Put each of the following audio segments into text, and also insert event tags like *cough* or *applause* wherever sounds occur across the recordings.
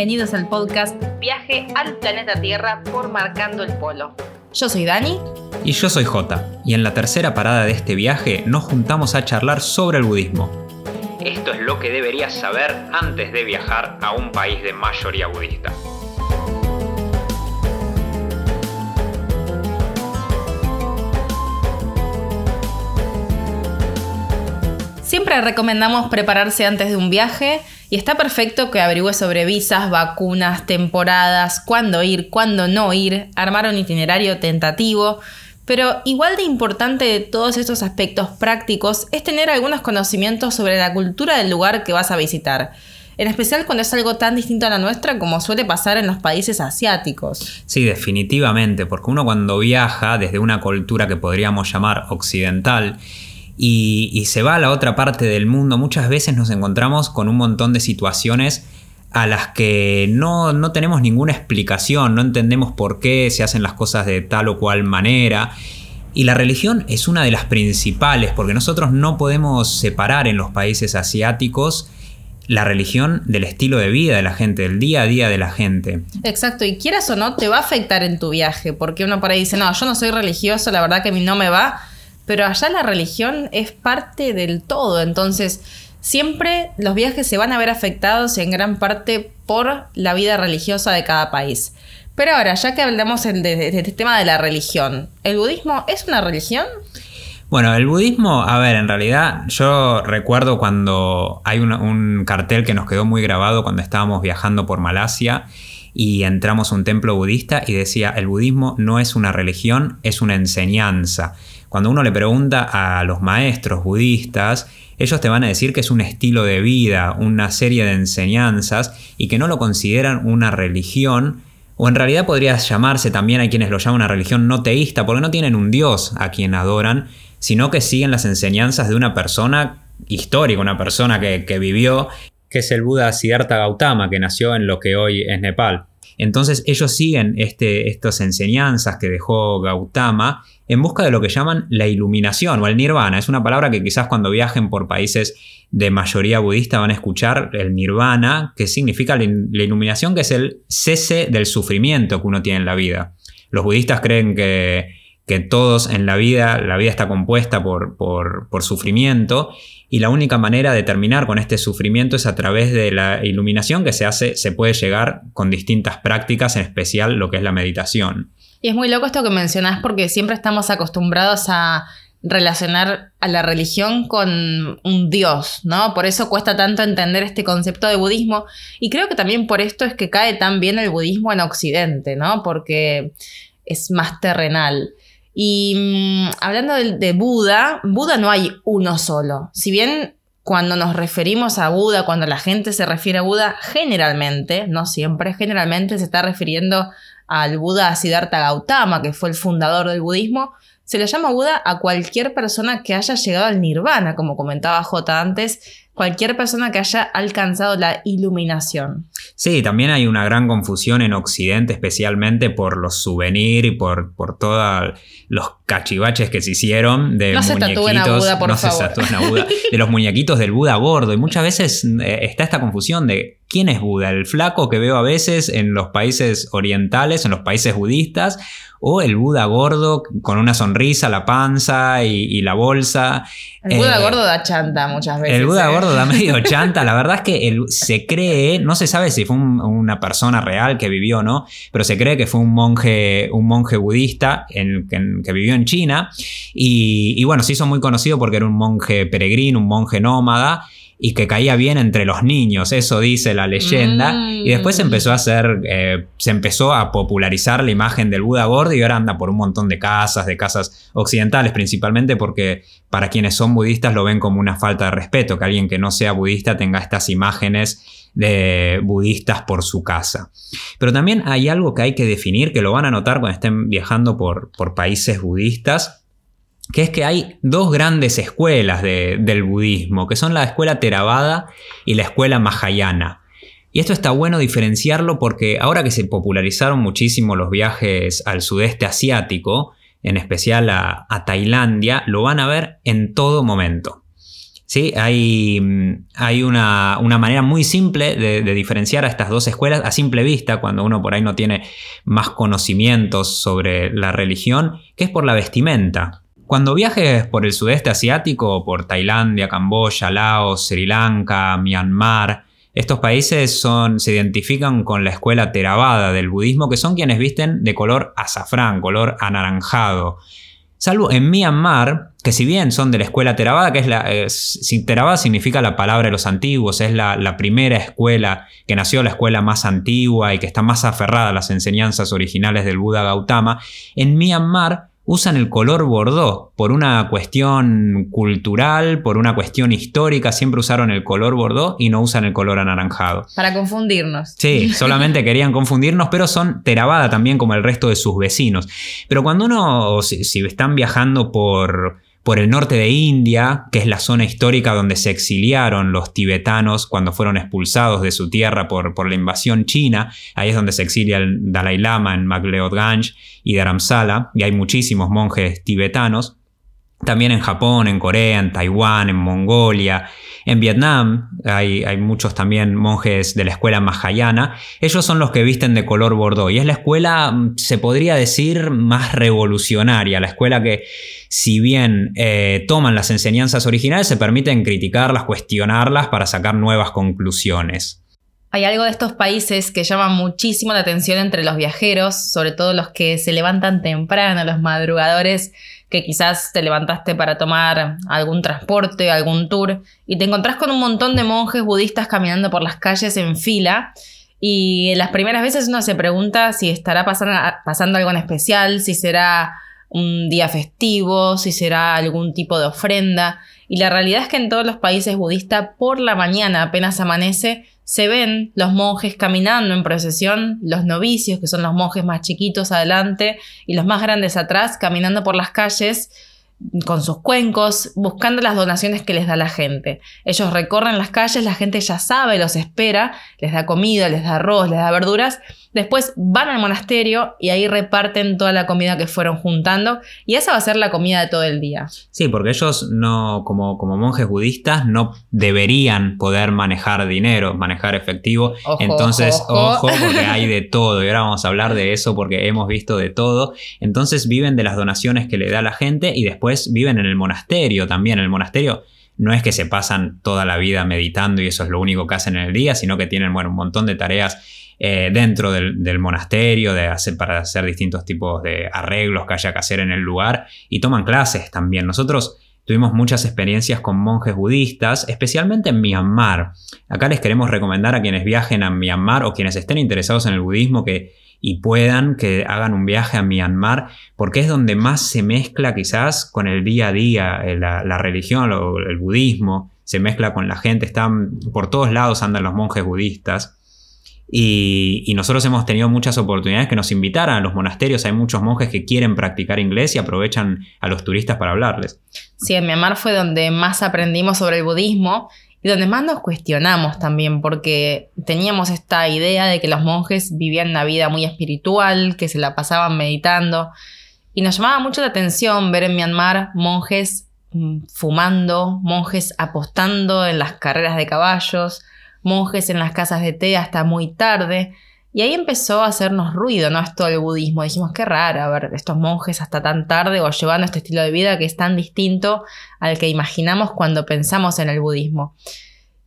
bienvenidos al podcast Viaje al planeta Tierra por Marcando el Polo. Yo soy Dani. Y yo soy Jota, y en la tercera parada de este viaje nos juntamos a charlar sobre el budismo. Esto es lo que deberías saber antes de viajar a un país de mayoría budista. Siempre recomendamos prepararse antes de un viaje y está perfecto que averigües sobre visas, vacunas, temporadas, cuándo ir, cuándo no ir, armar un itinerario tentativo. Pero igual de importante de todos estos aspectos prácticos es tener algunos conocimientos sobre la cultura del lugar que vas a visitar. En especial cuando es algo tan distinto a la nuestra como suele pasar en los países asiáticos. Sí, definitivamente, porque uno cuando viaja desde una cultura que podríamos llamar occidental, y, se va a la otra parte del mundo, muchas veces nos encontramos con un montón de situaciones a las que no, no, tenemos ninguna explicación, no entendemos por qué se hacen las cosas de tal o cual manera. Y la religión es una de las principales, porque nosotros no podemos separar en los países asiáticos la religión del estilo de vida de la gente, del día a día de la gente. Exacto, y quieras o no, te va a afectar en tu viaje, porque uno por ahí dice, no, yo no soy religioso, la verdad que a mí no me va, pero allá la religión es parte del todo, entonces siempre los viajes se van a ver afectados en gran parte por la vida religiosa de cada país. Pero ahora, ya que hablamos de, este tema de la religión, ¿el budismo es una religión? Bueno, el budismo, a ver, en realidad yo recuerdo cuando hay un, cartel que nos quedó muy grabado cuando estábamos viajando por Malasia y entramos a un templo budista y decía, el budismo no es una religión, es una enseñanza. Cuando uno le pregunta a los maestros budistas, ellos te van a decir que es un estilo de vida, una serie de enseñanzas y que no lo consideran una religión, o en realidad podría llamarse también, hay quienes lo llaman una religión no teísta, porque no tienen un dios a quien adoran, sino que siguen las enseñanzas de una persona histórica, una persona que, que vivió, que es el Buda Siddhartha Gautama, que nació en lo que hoy es Nepal. Entonces ellos siguen este, estas enseñanzas que dejó Gautama en busca de lo que llaman la iluminación o el nirvana. Es una palabra que quizás cuando viajen por países de mayoría budista van a escuchar el nirvana, que significa la iluminación, que es el cese del sufrimiento que uno tiene en la vida. Los budistas creen que, que todos en la vida, la vida está compuesta por, por, por sufrimiento y la única manera de terminar con este sufrimiento es a través de la iluminación que se hace, se puede llegar con distintas prácticas, en especial lo que es la meditación. Y es muy loco esto que mencionás porque siempre estamos acostumbrados a relacionar a la religión con un dios, ¿no? Por eso cuesta tanto entender este concepto de budismo y creo que también por esto es que cae tan bien el budismo en Occidente, ¿no? Porque es más terrenal. Y mm, hablando de, Buda, Buda no hay uno solo. Si bien cuando nos referimos a Buda, cuando la gente se refiere a Buda, generalmente, no siempre, generalmente se está refiriendo al Buda Siddhartha Gautama, que fue el fundador del budismo, se le llama Buda a cualquier persona que haya llegado al nirvana, como comentaba J antes, cualquier persona que haya alcanzado la iluminación. Sí, también hay una gran confusión en Occidente, especialmente por los souvenirs y por, por todos los cachivaches que se hicieron de no muñequitos. Se Buda, por no favor. se a Buda, de los muñequitos del Buda gordo. Y muchas veces eh, está esta confusión de quién es Buda, el flaco que veo a veces en los países orientales, en los países budistas, o el Buda gordo con una sonrisa, la panza y, la bolsa. El Buda eh, gordo da chanta muchas veces. El Buda ¿eh? gordo da medio *laughs* chanta. La verdad es que se cree, no se sabe si fue una persona real que vivió o no, pero se cree que fue un monje, un monje budista que vivió en China. Y, y bueno, se hizo muy conocido porque era un monje peregrino, un monje nómada y que caía bien entre los niños, eso dice la leyenda. Y después se empezó a hacer, eh, se empezó a popularizar la imagen del Buda gordo y ahora anda por un montón de casas, de casas occidentales principalmente porque para quienes son budistas lo ven como una falta de respeto, que alguien que no sea budista tenga estas imágenes de budistas por su casa. Pero también hay algo que hay que definir, que lo van a notar cuando estén viajando por, por países budistas, que es que hay dos grandes escuelas del budismo, que son la escuela Theravada y la escuela Mahayana. Y esto está bueno diferenciarlo porque ahora que se popularizaron muchísimo los viajes al sudeste asiático, en especial a, Tailandia, lo van a ver en todo momento. ¿sí? Hay, mm, hay una, manera muy simple de, diferenciar a estas dos escuelas a simple vista, cuando uno por ahí no tiene más conocimientos sobre la religión, que es por la vestimenta. Cuando viajes por el sudeste asiático, por Tailandia, Camboya, Laos, Sri Lanka, Myanmar, estos países se identifican con la escuela Theravada del budismo, que son quienes visten de color azafrán, color anaranjado. Salvo en Myanmar, que si bien son de la escuela Theravada, que es la. Theravada significa la palabra de los antiguos, es la, primera escuela que nació, la escuela más antigua y que está más aferrada a las enseñanzas originales del Buda Gautama. En Myanmar usan el color bordó por una cuestión cultural, por una cuestión histórica, siempre usaron el color bordó y no usan el color anaranjado. Para confundirnos. Sí, *laughs* solamente querían confundirnos, pero son Theravada también como el resto de sus vecinos. Pero cuando uno, si están viajando por por el norte de India, que es la zona histórica donde se exiliaron los tibetanos cuando fueron expulsados de su tierra por, por la invasión china. Ahí es donde se exilia el Dalai Lama en Ganj y Dharamsala, y hay muchísimos monjes tibetanos. También en Japón, en Corea, en Taiwán, en Mongolia, en Vietnam hay, muchos también monjes de la escuela mahayana. Ellos son los que visten de color bordó y es la escuela, mm, se podría decir, más revolucionaria, la escuela que si bien eh, toman las enseñanzas originales, se permiten criticarlas, cuestionarlas para sacar nuevas conclusiones. Hay algo de estos países que llama muchísimo la atención entre los viajeros, sobre todo los que se levantan temprano, los madrugadores que quizás te levantaste para tomar algún transporte, algún tour, y te encontrás con un montón de monjes budistas caminando por las calles en fila. Y las primeras veces uno se pregunta si estará pasando, pasando algo en especial, si será un día festivo, si será algún tipo de ofrenda. Y la realidad es que en todos los países budistas, por la mañana apenas amanece, se ven los monjes caminando en procesión, los novicios, que son los monjes más chiquitos adelante, y los más grandes atrás, caminando por las calles con sus cuencos, buscando las donaciones que les da la gente. Ellos recorren las calles, la gente ya sabe, los espera, les da comida, les da arroz, les da verduras, Después van al monasterio y ahí reparten toda la comida que fueron juntando y esa va a ser la comida de todo el día. Sí, porque ellos no, como, como monjes budistas, no deberían poder manejar dinero, manejar efectivo. Entonces, ojo. porque hay de *laughs* todo y ahora vamos a hablar de eso porque hemos visto de todo. Entonces viven de las donaciones que le da la gente y después viven en el monasterio también. En el monasterio no es que se pasan toda la vida meditando y eso es lo único que hacen en el día, sino que tienen bueno, un montón de tareas eh, dentro del, monasterio de hacer, para hacer distintos tipos de arreglos que haya que hacer en el lugar y toman clases también. Nosotros tuvimos muchas experiencias con monjes budistas, especialmente en Myanmar. Acá les queremos recomendar a quienes viajen a Myanmar o quienes estén interesados en el budismo que y puedan que hagan un viaje a Myanmar, porque es donde más se mezcla quizás con el día a día, eh, la, religión, el budismo, se mezcla con la gente, están por todos lados andan los monjes budistas. Y, nosotros hemos tenido muchas oportunidades que nos invitaran a los monasterios. Hay muchos monjes que quieren practicar inglés y aprovechan a los turistas para hablarles. Sí, en Myanmar fue donde más aprendimos sobre el budismo y donde más nos cuestionamos también, porque teníamos esta idea de que los monjes vivían una vida muy espiritual, que se la pasaban meditando. Y nos llamaba mucho la atención ver en Myanmar monjes mm, fumando, monjes apostando en las carreras de caballos, monjes en las casas de té hasta muy tarde. Y ahí empezó a hacernos ruido, ¿no? Esto del budismo. Dijimos, qué raro, a ver, estos monjes hasta tan tarde o llevando este estilo de vida que es tan distinto al que imaginamos cuando pensamos en el budismo.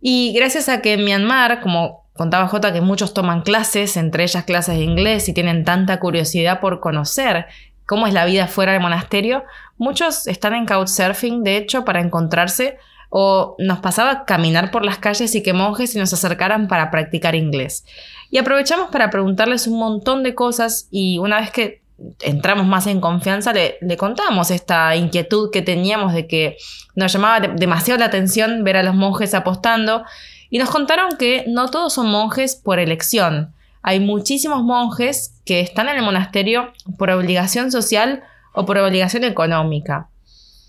Y gracias a que en Myanmar, como contaba Jota, que muchos toman clases, entre ellas clases de inglés, y tienen tanta curiosidad por conocer cómo es la vida fuera del monasterio, muchos están en couchsurfing, de hecho, para encontrarse o nos pasaba caminar por las calles y que monjes se nos acercaran para practicar inglés. Y aprovechamos para preguntarles un montón de cosas y una vez que entramos más en confianza le, contamos esta inquietud que teníamos de que nos llamaba demasiado la atención ver a los monjes apostando y nos contaron que no todos son monjes por elección. Hay muchísimos monjes que están en el monasterio por obligación social o por obligación económica.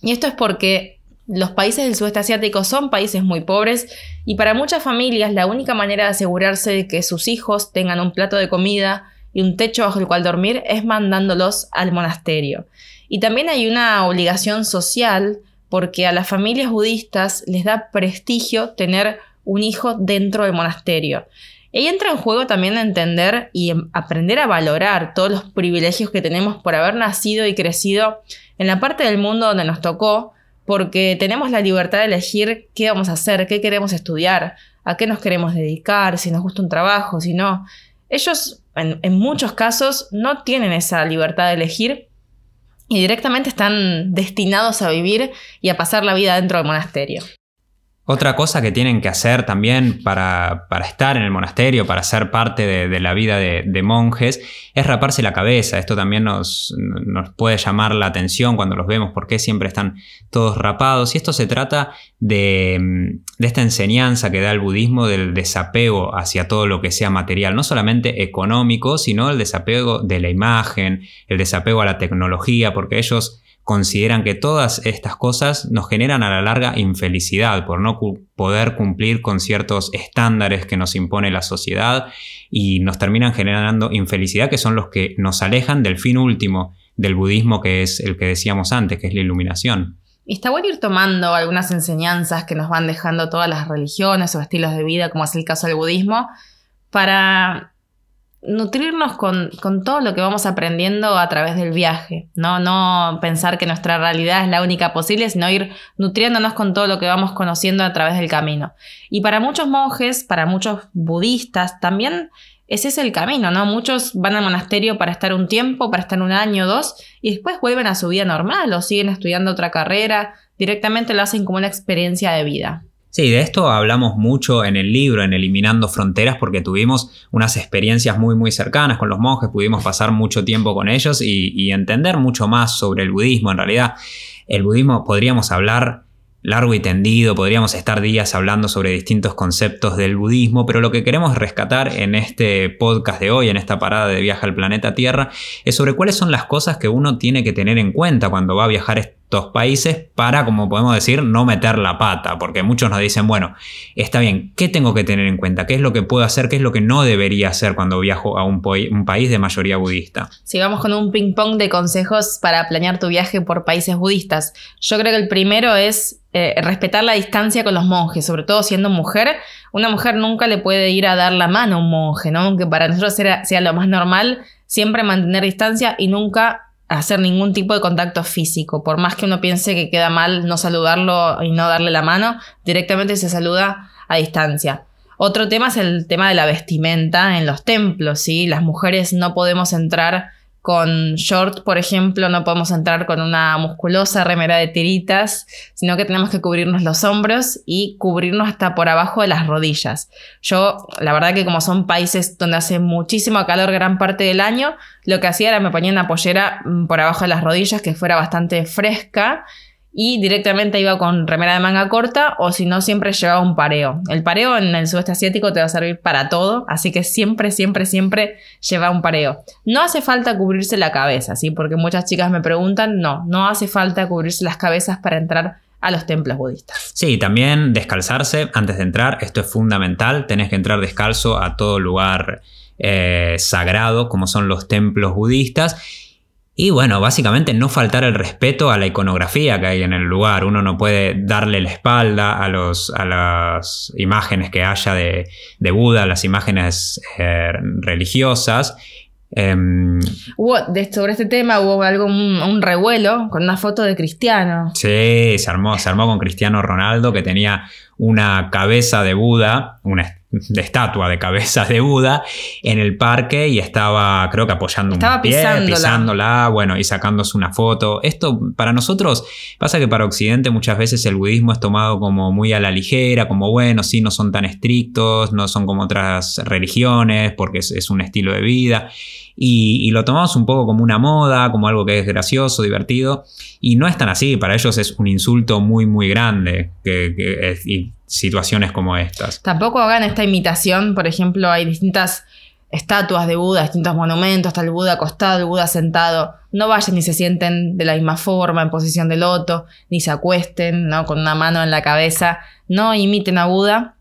Y esto es porque los países del sudeste asiático son países muy pobres y para muchas familias la única manera de asegurarse de que sus hijos tengan un plato de comida y un techo bajo el cual dormir es mandándolos al monasterio. Y también hay una obligación social porque a las familias budistas les da prestigio tener un hijo dentro del monasterio. Y entra en juego también entender y em, aprender a valorar todos los privilegios que tenemos por haber nacido y crecido en la parte del mundo donde nos tocó, porque tenemos la libertad de elegir qué vamos a hacer, qué queremos estudiar, a qué nos queremos dedicar, si nos gusta un trabajo, si no. Ellos, en, muchos casos, no tienen esa libertad de elegir y directamente están destinados a vivir y a pasar la vida dentro del monasterio. Otra cosa que tienen que hacer también para, estar en el monasterio, para ser parte de, la vida de, monjes, es raparse la cabeza. Esto también nos, puede llamar la atención cuando los vemos, porque siempre están todos rapados. Y esto se trata de, de esta enseñanza que da el budismo del desapego hacia todo lo que sea material, no solamente económico, sino el desapego de la imagen, el desapego a la tecnología, porque ellos consideran que todas estas cosas nos generan a la larga infelicidad por no poder cumplir con ciertos estándares que nos impone la sociedad y nos terminan generando infelicidad que son los que nos alejan del fin último del budismo que es el que decíamos antes, que es la iluminación. Y está bueno ir tomando algunas enseñanzas que nos van dejando todas las religiones o estilos de vida, como es el caso del budismo, para nutrirnos con, todo lo que vamos aprendiendo a través del viaje, ¿no? No pensar que nuestra realidad es la única posible, sino ir nutriéndonos con todo lo que vamos conociendo a través del camino. Y para muchos monjes, para muchos budistas, también ese es el camino, ¿no? Muchos van al monasterio para estar un tiempo, para estar un año o dos, y después vuelven a su vida normal o siguen estudiando otra carrera, directamente lo hacen como una experiencia de vida. Sí, de esto hablamos mucho en el libro, en Eliminando Fronteras, porque tuvimos unas experiencias muy, muy cercanas con los monjes, pudimos pasar mucho tiempo con ellos y, entender mucho más sobre el budismo. En realidad, el budismo podríamos hablar largo y tendido, podríamos estar días hablando sobre distintos conceptos del budismo, pero lo que queremos rescatar en este podcast de hoy, en esta parada de viaje al planeta Tierra, es sobre cuáles son las cosas que uno tiene que tener en cuenta cuando va a viajar países para, como podemos decir, no meter la pata, porque muchos nos dicen, bueno, está bien, ¿qué tengo que tener en cuenta? ¿Qué es lo que puedo hacer? ¿Qué es lo que no debería hacer cuando viajo a un, país de mayoría budista? Sigamos con un ping-pong de consejos para planear tu viaje por países budistas. Yo creo que el primero es eh, respetar la distancia con los monjes, sobre todo siendo mujer. Una mujer nunca le puede ir a dar la mano a un monje, ¿no? Aunque para nosotros sea lo más normal, siempre mantener distancia y nunca hacer ningún tipo de contacto físico. Por más que uno piense que queda mal no saludarlo y no darle la mano, directamente se saluda a distancia. Otro tema es el tema de la vestimenta en los templos, ¿sí? Las mujeres no podemos entrar con short, por ejemplo, no podemos entrar con una musculosa remera de tiritas, sino que tenemos que cubrirnos los hombros y cubrirnos hasta por abajo de las rodillas. Yo, la verdad que como son países donde hace muchísimo calor gran parte del año, lo que hacía era me ponía una pollera mm, por abajo de las rodillas que fuera bastante fresca y directamente iba con remera de manga corta o si no siempre llevaba un pareo. El pareo en el sudeste asiático te va a servir para todo, así que siempre, siempre, siempre lleva un pareo. No hace falta cubrirse la cabeza, ¿sí? Porque muchas chicas me preguntan, no, no hace falta cubrirse las cabezas para entrar a los templos budistas. Sí, también descalzarse antes de entrar, esto es fundamental, tenés que entrar descalzo a todo lugar eh, sagrado como son los templos budistas y bueno, básicamente no faltar el respeto a la iconografía que hay en el lugar. Uno no puede darle la espalda a, los, a las imágenes que haya de, de Buda, las imágenes eh, religiosas. Em, hubo, sobre este tema hubo algo, un, revuelo con una foto de Cristiano. Sí, se armó, se armó con Cristiano Ronaldo que tenía una cabeza de Buda, una estatua de cabezas de Buda en el parque y estaba, creo que apoyando un pie, pisándola. bueno, y sacándose una foto. Esto para nosotros pasa que para Occidente muchas veces el budismo es tomado como muy a la ligera, como bueno, sí, no son tan estrictos, no son como otras religiones, porque es, un estilo de vida. Y, lo tomamos un poco como una moda, como algo que es gracioso, divertido, y no es tan así, para ellos es un insulto muy, muy grande, que, situaciones como estas. Tampoco hagan esta imitación, por ejemplo, hay distintas estatuas de Buda, distintos monumentos, está el Buda acostado, el Buda sentado. No vayan ni se sienten de la misma forma, en posición de loto, ni se acuesten, ¿no? Con una mano en la cabeza. No imiten a Buda,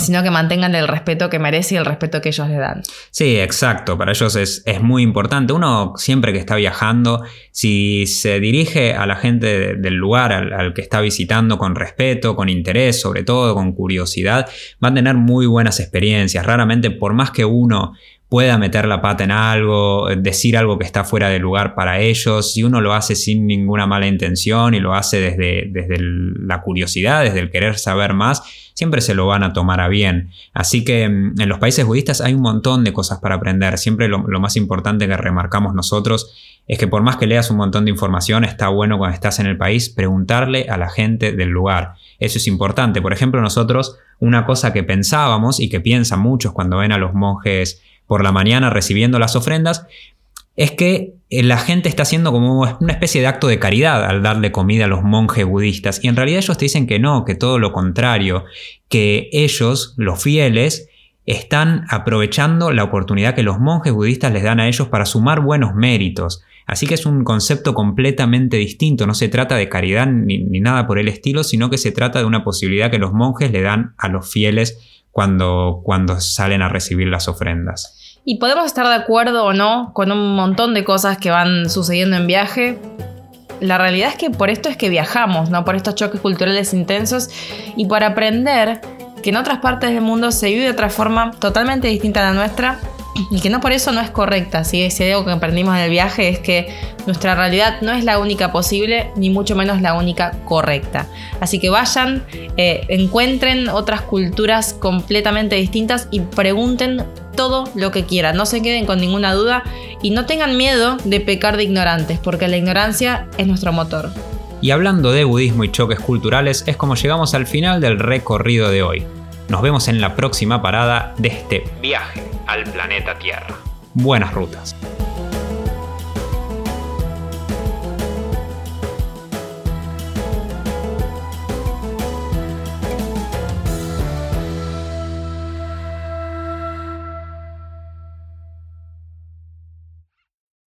sino que mantengan el respeto que merece y el respeto que ellos le dan. Sí, exacto, para ellos es, muy importante. Uno siempre que está viajando, si se dirige a la gente del lugar al, que está visitando con respeto, con interés, sobre todo con curiosidad, va a tener muy buenas experiencias. Raramente, por más que uno pueda meter la pata en algo, decir algo que está fuera de lugar para ellos, si uno lo hace sin ninguna mala intención y lo hace desde, desde la curiosidad, desde el querer saber más, siempre se lo van a tomar a bien. Así que mm, en los países budistas hay un montón de cosas para aprender. Siempre lo, lo más importante que remarcamos nosotros es que por más que leas un montón de información, está bueno cuando estás en el país preguntarle a la gente del lugar. Eso es importante. Por ejemplo, nosotros, una cosa que pensábamos y que piensan muchos cuando ven a los monjes por la mañana recibiendo las ofrendas, es que eh, la gente está haciendo como una especie de acto de caridad al darle comida a los monjes budistas. Y en realidad ellos te dicen que no, que todo lo contrario, que ellos, los fieles, están aprovechando la oportunidad que los monjes budistas les dan a ellos para sumar buenos méritos. Así que es un concepto completamente distinto, no se trata de caridad ni, ni, nada por el estilo, sino que se trata de una posibilidad que los monjes le dan a los fieles cuando, cuando salen a recibir las ofrendas. Y podemos estar de acuerdo o no con un montón de cosas que van sucediendo en viaje. La realidad es que por esto es que viajamos, ¿no? Por estos choques culturales intensos y por aprender que en otras partes del mundo se vive de otra forma totalmente distinta a la nuestra y que no por eso no es correcta. ¿sí? Si algo que aprendimos en el viaje es que nuestra realidad no es la única posible, ni mucho menos la única correcta. Así que vayan, eh, encuentren otras culturas completamente distintas y pregunten todo lo que quieran. No se queden con ninguna duda y no tengan miedo de pecar de ignorantes, porque la ignorancia es nuestro motor. Y hablando de budismo y choques culturales, es como llegamos al final del recorrido de hoy. Nos vemos en la próxima parada de este viaje al planeta Tierra. Buenas rutas.